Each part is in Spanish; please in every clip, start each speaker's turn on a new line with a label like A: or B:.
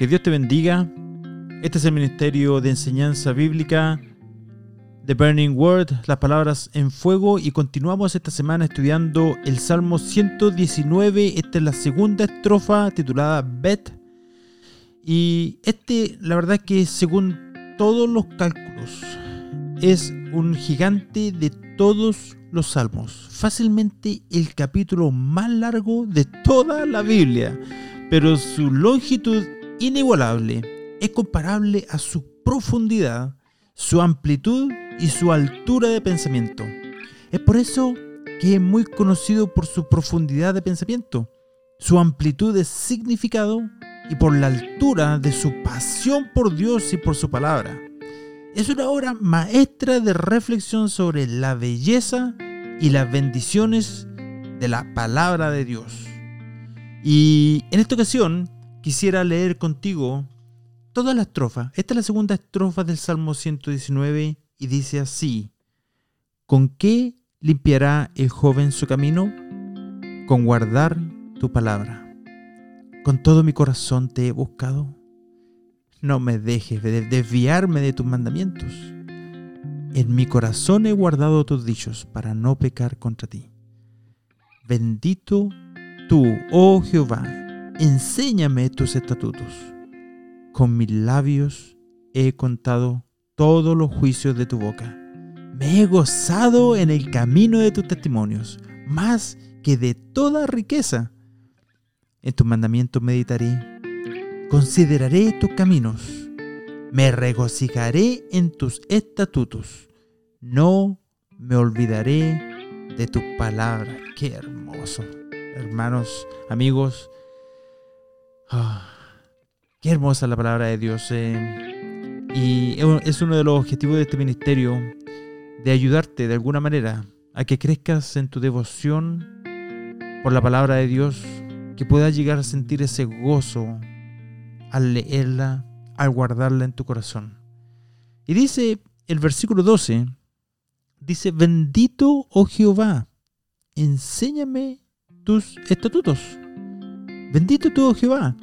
A: Que Dios te bendiga. Este es el Ministerio de Enseñanza Bíblica The Burning Word, las palabras en fuego y continuamos esta semana estudiando el Salmo 119. Esta es la segunda estrofa titulada Bet. Y este, la verdad que según todos los cálculos, es un gigante de todos los salmos. Fácilmente el capítulo más largo de toda la Biblia. Pero su longitud inigualable es comparable a su profundidad, su amplitud y su altura de pensamiento. Es por eso que es muy conocido por su profundidad de pensamiento, su amplitud de significado y por la altura de su pasión por Dios y por su palabra. Es una obra maestra de reflexión sobre la belleza y las bendiciones de la palabra de Dios. Y en esta ocasión quisiera leer contigo toda la estrofa. Esta es la segunda estrofa del Salmo 119 y dice así, ¿con qué limpiará el joven su camino? Con guardar tu palabra. Con todo mi corazón te he buscado. No me dejes de desviarme de tus mandamientos. En mi corazón he guardado tus dichos para no pecar contra ti. Bendito tú, oh Jehová, enséñame tus estatutos. Con mis labios he contado todos los juicios de tu boca. Me he gozado en el camino de tus testimonios, más que de toda riqueza. En tus mandamientos meditaré, consideraré tus caminos, me regocijaré en tus estatutos, no me olvidaré de tus palabras. Qué hermoso, hermanos, amigos. Qué hermosa la palabra de Dios. Eh. Y es uno de los objetivos de este ministerio, de ayudarte de alguna manera a que crezcas en tu devoción por la palabra de Dios, que puedas llegar a sentir ese gozo al leerla, al guardarla en tu corazón. Y dice el versículo 12, dice, bendito, oh Jehová, enséñame tus estatutos. Bendito tú, oh Jehová.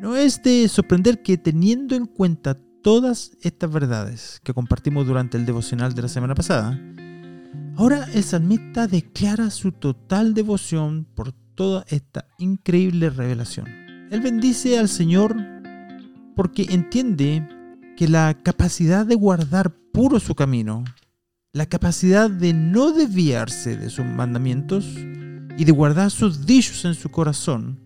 A: No es de sorprender que teniendo en cuenta todas estas verdades que compartimos durante el devocional de la semana pasada, ahora el salmista declara su total devoción por toda esta increíble revelación. Él bendice al Señor porque entiende que la capacidad de guardar puro su camino, la capacidad de no desviarse de sus mandamientos y de guardar sus dichos en su corazón,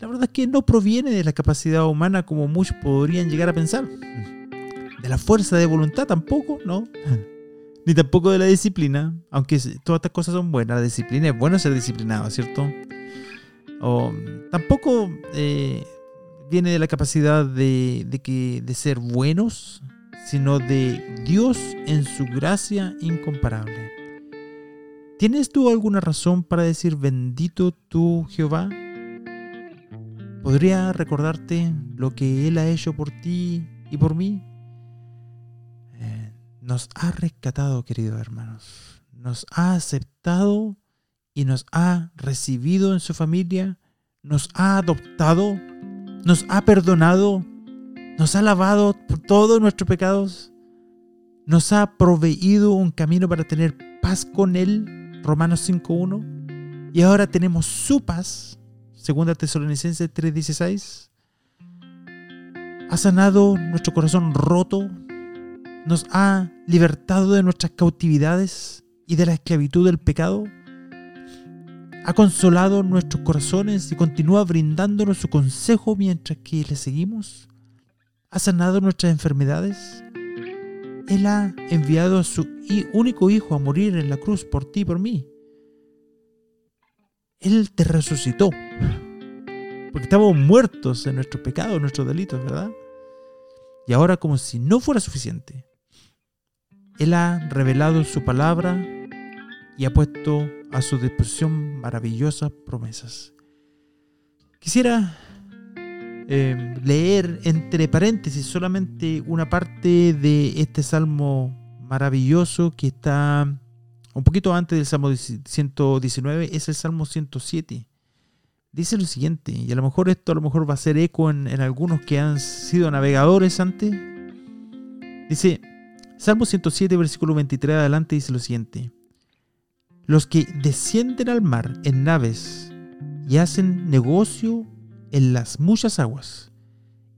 A: la verdad es que no proviene de la capacidad humana como muchos podrían llegar a pensar. De la fuerza de voluntad tampoco, ¿no? Ni tampoco de la disciplina, aunque todas estas cosas son buenas. La disciplina es bueno ser disciplinado, ¿cierto? O, tampoco eh, viene de la capacidad de, que, de ser buenos, sino de Dios en su gracia incomparable. ¿Tienes tú alguna razón para decir bendito tú Jehová? ¿Podría recordarte lo que Él ha hecho por ti y por mí? Eh, nos ha rescatado, queridos hermanos. Nos ha aceptado y nos ha recibido en su familia. Nos ha adoptado. Nos ha perdonado. Nos ha lavado por todos nuestros pecados. Nos ha proveído un camino para tener paz con Él. Romanos 5.1. Y ahora tenemos su paz Segunda Tesalonicenses 3:16. Ha sanado nuestro corazón roto, nos ha libertado de nuestras cautividades y de la esclavitud del pecado. Ha consolado nuestros corazones y continúa brindándonos su consejo mientras que le seguimos. Ha sanado nuestras enfermedades. Él ha enviado a su único hijo a morir en la cruz por ti y por mí. Él te resucitó. Porque estábamos muertos en nuestros pecados, en nuestros delitos, ¿verdad? Y ahora como si no fuera suficiente, Él ha revelado su palabra y ha puesto a su disposición maravillosas promesas. Quisiera eh, leer entre paréntesis solamente una parte de este salmo maravilloso que está un poquito antes del Salmo 119 es el Salmo 107. dice lo siguiente, y a lo mejor esto a lo mejor va a ser eco en, en algunos que han sido navegadores antes. Dice, Salmo 107, versículo 23 adelante dice lo siguiente. Los que descienden al mar en naves y hacen negocio en las muchas aguas,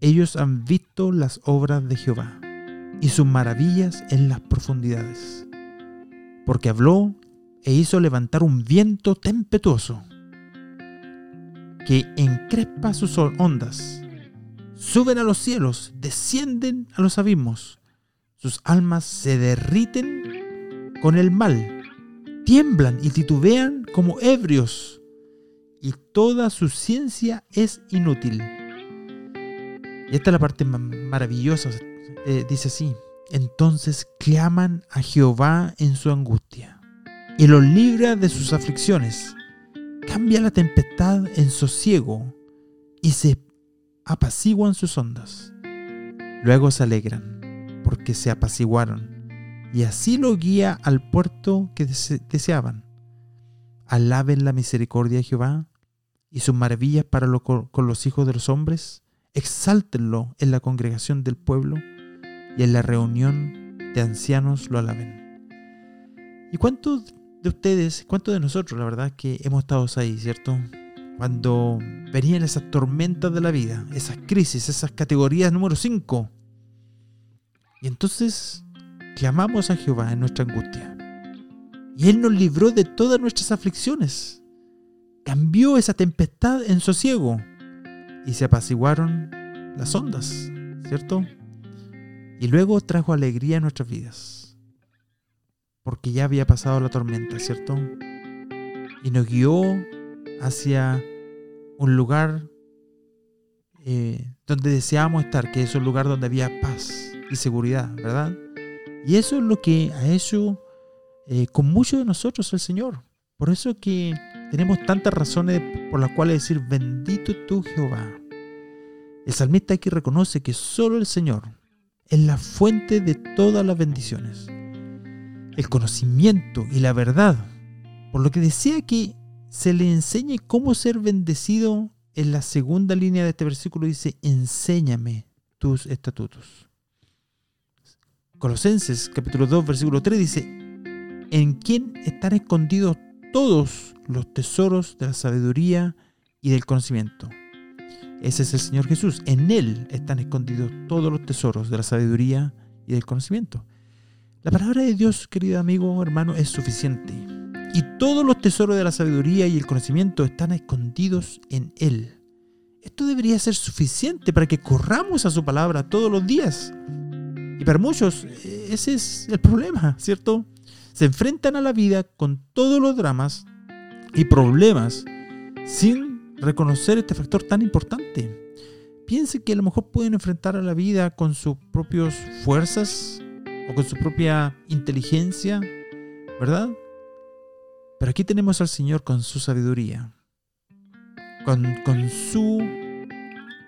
A: ellos han visto las obras de Jehová y sus maravillas en las profundidades. Porque habló e hizo levantar un viento tempestuoso que encrespa sus ondas. Suben a los cielos, descienden a los abismos. Sus almas se derriten con el mal, tiemblan y titubean como ebrios, y toda su ciencia es inútil. Y esta es la parte maravillosa, eh, dice así. Entonces claman a Jehová en su angustia, y los libra de sus aflicciones cambia la tempestad en sosiego y se apaciguan sus ondas. Luego se alegran porque se apaciguaron y así lo guía al puerto que deseaban. Alaben la misericordia de Jehová y sus maravillas para con los hijos de los hombres. Exáltenlo en la congregación del pueblo y en la reunión de ancianos lo alaben. ¿Y cuántos de ustedes, cuántos de nosotros, la verdad, que hemos estado ahí, ¿cierto? Cuando venían esas tormentas de la vida, esas crisis, esas categorías número 5. Y entonces clamamos a Jehová en nuestra angustia. Y Él nos libró de todas nuestras aflicciones. Cambió esa tempestad en sosiego. Y se apaciguaron las ondas, ¿cierto? Y luego trajo alegría a nuestras vidas porque ya había pasado la tormenta, ¿cierto? Y nos guió hacia un lugar eh, donde deseábamos estar, que es un lugar donde había paz y seguridad, ¿verdad? Y eso es lo que ha hecho eh, con muchos de nosotros el Señor. Por eso que tenemos tantas razones por las cuales decir, bendito tú Jehová. El salmista aquí reconoce que solo el Señor es la fuente de todas las bendiciones el conocimiento y la verdad, por lo que desea que se le enseñe cómo ser bendecido en la segunda línea de este versículo dice, enséñame tus estatutos. Colosenses capítulo 2 versículo 3 dice, en quién están escondidos todos los tesoros de la sabiduría y del conocimiento. Ese es el Señor Jesús. En Él están escondidos todos los tesoros de la sabiduría y del conocimiento. La palabra de Dios, querido amigo, hermano, es suficiente. Y todos los tesoros de la sabiduría y el conocimiento están escondidos en Él. Esto debería ser suficiente para que corramos a su palabra todos los días. Y para muchos ese es el problema, ¿cierto? Se enfrentan a la vida con todos los dramas y problemas sin reconocer este factor tan importante. Piense que a lo mejor pueden enfrentar a la vida con sus propias fuerzas, o con su propia inteligencia, ¿verdad? Pero aquí tenemos al Señor con su sabiduría, con, su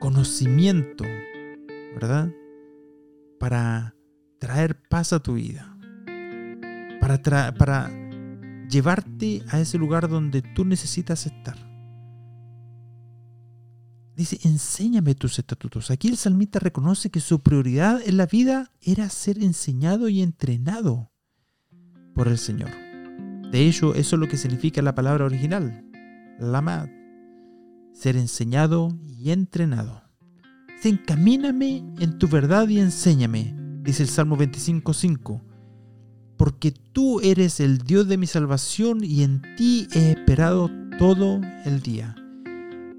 A: conocimiento, ¿verdad? Para traer paz a tu vida, para, para llevarte a ese lugar donde tú necesitas estar. Dice, enséñame tus estatutos. Aquí el salmista reconoce que su prioridad en la vida era ser enseñado y entrenado por el Señor. De hecho, eso es lo que significa la palabra original, lamad, ser enseñado y entrenado. Dice, encamíname en tu verdad y enséñame, dice el Salmo 25.5, porque tú eres el Dios de mi salvación y en ti he esperado todo el día.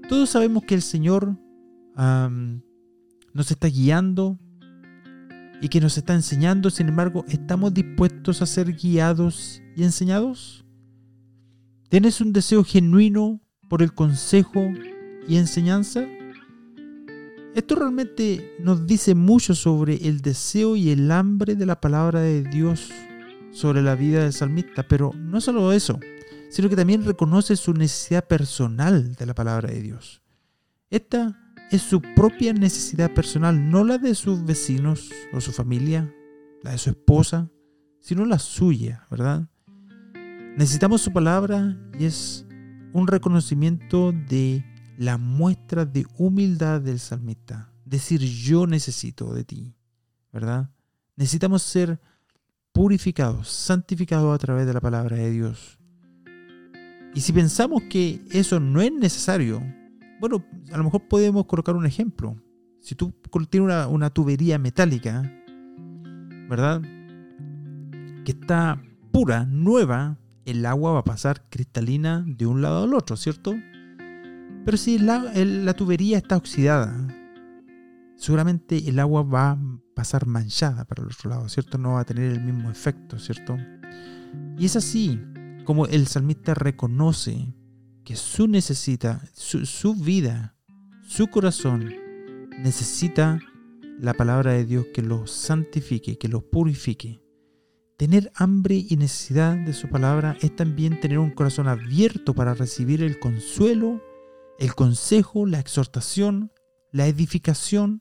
A: Todos sabemos que el Señor nos está guiando y que nos está enseñando, sin embargo, ¿estamos dispuestos a ser guiados y enseñados? ¿Tienes un deseo genuino por el consejo y enseñanza? Esto realmente nos dice mucho sobre el deseo y el hambre de la palabra de Dios sobre la vida del salmista, pero no solo eso sino que también reconoce su necesidad personal de la palabra de Dios. Esta es su propia necesidad personal, no la de sus vecinos o su familia, la de su esposa, sino la suya, ¿verdad? Necesitamos su palabra y es un reconocimiento de la muestra de humildad del salmista. Decir yo necesito de ti, ¿verdad? Necesitamos ser purificados, santificados a través de la palabra de Dios. Y si pensamos que eso no es necesario, bueno, a lo mejor podemos colocar un ejemplo. Si tú tienes una, tubería metálica, ¿verdad? Que está pura, nueva, el agua va a pasar cristalina de un lado al otro, ¿cierto? Pero si la tubería está oxidada, seguramente el agua va a pasar manchada para el otro lado, ¿cierto? No va a tener el mismo efecto, ¿cierto? Y es así como el salmista reconoce que su necesita, su, vida, su corazón necesita la palabra de Dios que lo santifique, que lo purifique. Tener hambre y necesidad de su palabra es también tener un corazón abierto para recibir el consuelo, el consejo, la exhortación, la edificación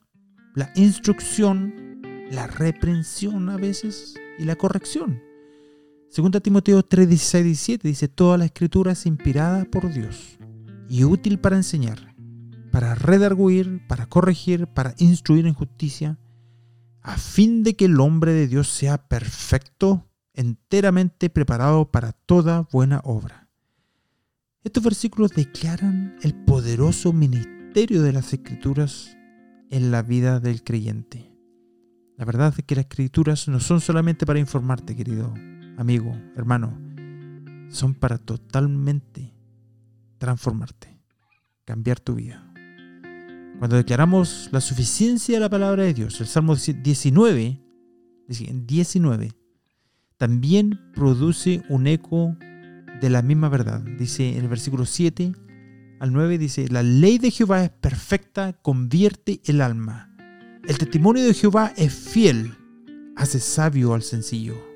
A: la instrucción, la reprensión a veces y la corrección. Segunda Timoteo 3, 16, 17 dice, toda la escritura es inspirada por Dios y útil para enseñar, para redarguir, para corregir, para instruir en justicia, a fin de que el hombre de Dios sea perfecto, enteramente preparado para toda buena obra. Estos versículos declaran el poderoso ministerio de las escrituras en la vida del creyente. La verdad es que las escrituras no son solamente para informarte, querido amigo, hermano, son para totalmente transformarte, cambiar tu vida. Cuando declaramos la suficiencia de la palabra de Dios, el Salmo 19, 19 también produce un eco de la misma verdad. Dice en el versículo 7, al 9 dice, la ley de Jehová es perfecta, convierte el alma. El testimonio de Jehová es fiel, hace sabio al sencillo.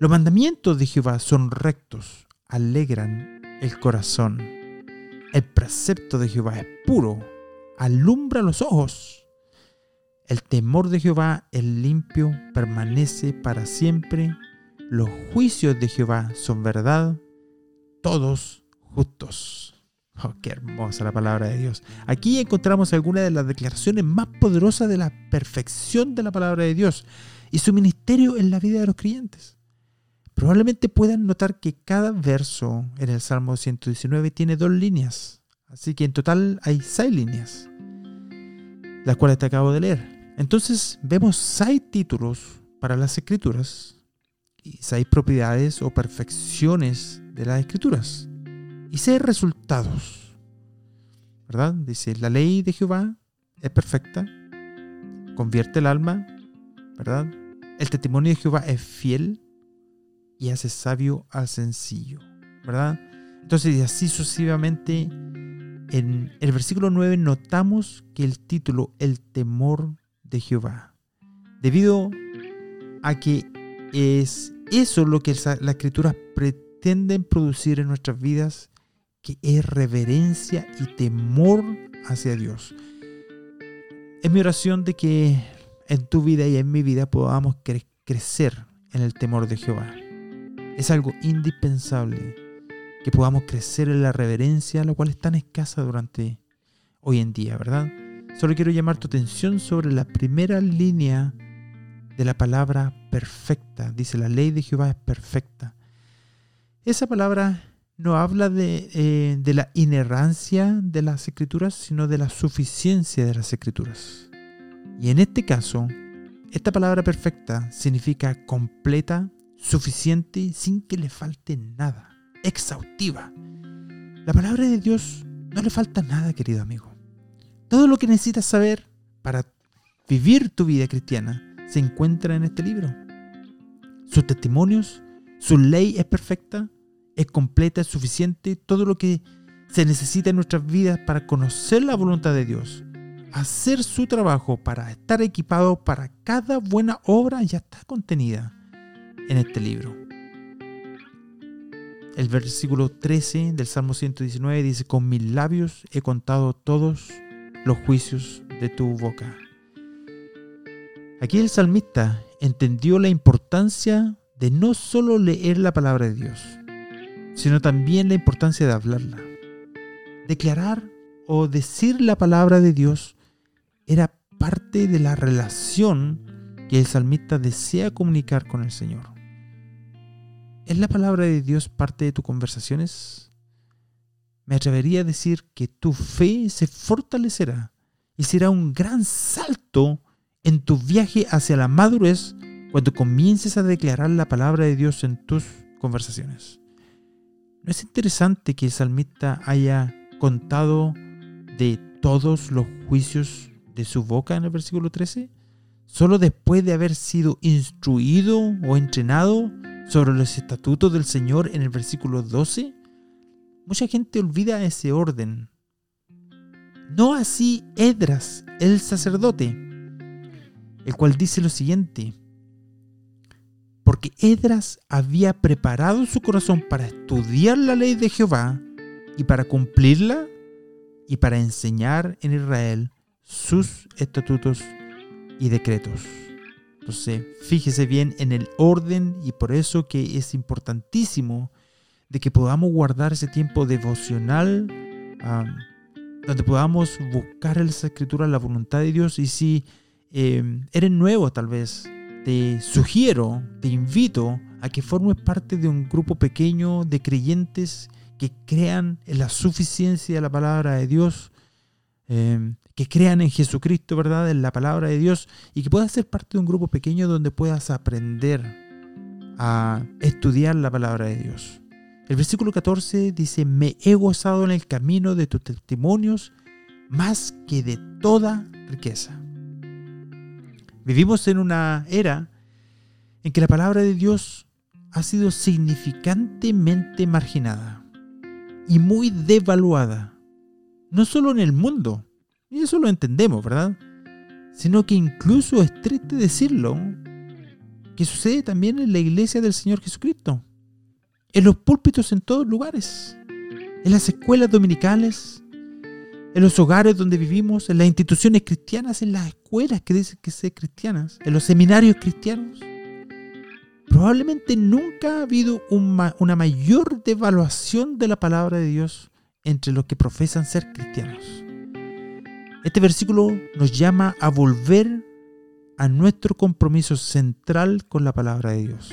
A: Los mandamientos de Jehová son rectos, alegran el corazón. El precepto de Jehová es puro, alumbra los ojos. El temor de Jehová es limpio, permanece para siempre. Los juicios de Jehová son verdad, todos justos. Oh, qué hermosa la palabra de Dios. Aquí encontramos algunas de las declaraciones más poderosas de la perfección de la palabra de Dios y su ministerio en la vida de los creyentes. Probablemente puedan notar que cada verso en el Salmo 119 tiene dos líneas, así que en total hay seis líneas, las cuales te acabo de leer. Entonces vemos seis títulos para las escrituras y seis propiedades o perfecciones de las escrituras y seis resultados. ¿Verdad? Dice, la ley de Jehová es perfecta, convierte el alma, ¿verdad? El testimonio de Jehová es fiel y hace sabio al sencillo, ¿verdad? Entonces, y así sucesivamente, en el versículo 9 notamos que el título, el temor de Jehová, debido a que es eso lo que la escritura pretenden producir en nuestras vidas que es reverencia y temor hacia Dios. Es mi oración de que en tu vida y en mi vida podamos crecer en el temor de Jehová. Es algo indispensable que podamos crecer en la reverencia, la cual es tan escasa durante hoy en día, ¿verdad? Solo quiero llamar tu atención sobre la primera línea de la palabra perfecta. Dice, la ley de Jehová es perfecta. Esa palabra no habla eh, de, la inerrancia de las escrituras, sino de la suficiencia de las escrituras. Y en este caso, esta palabra perfecta significa completa, suficiente, sin que le falte nada, exhaustiva. La palabra de Dios no le falta nada, querido amigo. Todo lo que necesitas saber para vivir tu vida cristiana se encuentra en este libro. Sus testimonios, su ley es perfecta, es completa, es suficiente, todo lo que se necesita en nuestras vidas para conocer la voluntad de Dios, hacer su trabajo para estar equipado para cada buena obra ya está contenida en este libro. El versículo 13 del Salmo 119 dice, con mis labios he contado todos los juicios de tu boca. Aquí el salmista entendió la importancia de no solo leer la palabra de Dios, sino también la importancia de hablarla. Declarar o decir la palabra de Dios era parte de la relación que el salmista desea comunicar con el Señor. ¿Es la palabra de Dios parte de tus conversaciones? Me atrevería a decir que tu fe se fortalecerá y será un gran salto en tu viaje hacia la madurez cuando comiences a declarar la palabra de Dios en tus conversaciones. ¿No es interesante que el salmista haya contado de todos los juicios de su boca en el versículo 13? Solo después de haber sido instruido o entrenado sobre los estatutos del Señor en el versículo 12. Mucha gente olvida ese orden. No así Edras, el sacerdote, el cual dice lo siguiente, porque Edras había preparado su corazón para estudiar la ley de Jehová y para cumplirla y para enseñar en Israel sus estatutos y decretos. Entonces, fíjese bien en el orden y por eso que es importantísimo de que podamos guardar ese tiempo devocional donde podamos buscar en las escrituras la voluntad de Dios. Y si eh, eres nuevo tal vez te sugiero, te invito a que formes parte de un grupo pequeño de creyentes que crean en la suficiencia de la palabra de Dios, em, que crean en Jesucristo, ¿verdad? En la palabra de Dios y que puedas ser parte de un grupo pequeño donde puedas aprender a estudiar la palabra de Dios. El versículo 14 dice, me he gozado en el camino de tus testimonios más que de toda riqueza. Vivimos en una era en que la palabra de Dios ha sido significantemente marginada y muy devaluada, no solo en el mundo, y eso lo entendemos, ¿verdad? Sino que incluso es triste decirlo, que sucede también en la iglesia del Señor Jesucristo, en los púlpitos en todos lugares, en las escuelas dominicales, en los hogares donde vivimos, en las instituciones cristianas, en las escuelas que dicen que son cristianas, en los seminarios cristianos. Probablemente nunca ha habido una mayor devaluación de la palabra de Dios entre los que profesan ser cristianos. Este versículo nos llama a volver a nuestro compromiso central con la palabra de Dios.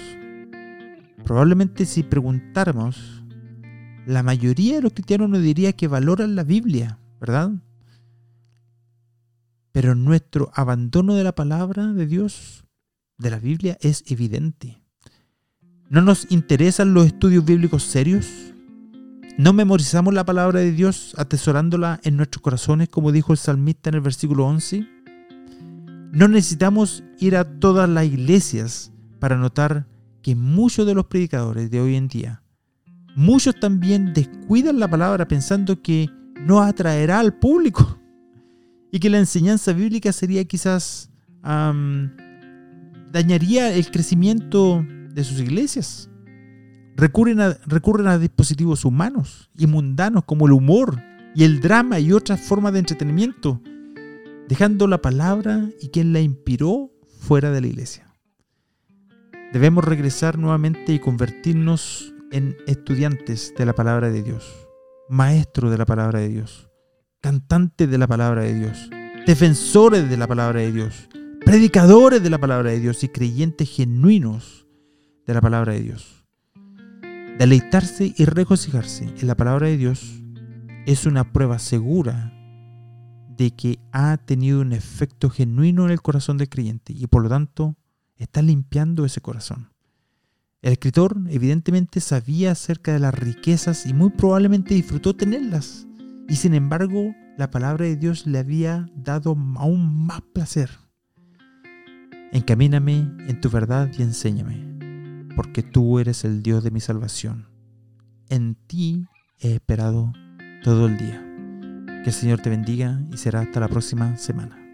A: Probablemente si preguntáramos, la mayoría de los cristianos nos diría que valoran la Biblia, ¿verdad? Pero nuestro abandono de la palabra de Dios, de la Biblia, es evidente. ¿No nos interesan los estudios bíblicos serios? ¿No memorizamos la palabra de Dios atesorándola en nuestros corazones, como dijo el salmista en el versículo 11? No necesitamos ir a todas las iglesias para notar que muchos de los predicadores de hoy en día, muchos también descuidan la palabra pensando que no atraerá al público. Y que la enseñanza bíblica sería quizás... dañaría el crecimiento de sus iglesias. Recurren a, recurren a dispositivos humanos y mundanos como el humor y el drama y otras formas de entretenimiento, dejando la palabra y quien la inspiró fuera de la iglesia. Debemos regresar nuevamente y convertirnos en estudiantes de la palabra de Dios maestro de la palabra de Dios, cantante de la palabra de Dios, defensores de la palabra de Dios, predicadores de la palabra de Dios y creyentes genuinos de la palabra de Dios. Deleitarse y regocijarse en la palabra de Dios es una prueba segura de que ha tenido un efecto genuino en el corazón del creyente y por lo tanto está limpiando ese corazón. El escritor evidentemente sabía acerca de las riquezas y muy probablemente disfrutó tenerlas. Y sin embargo, la palabra de Dios le había dado aún más placer. Encamíname en tu verdad y enséñame, porque tú eres el Dios de mi salvación. En ti he esperado todo el día. Que el Señor te bendiga y será hasta la próxima semana.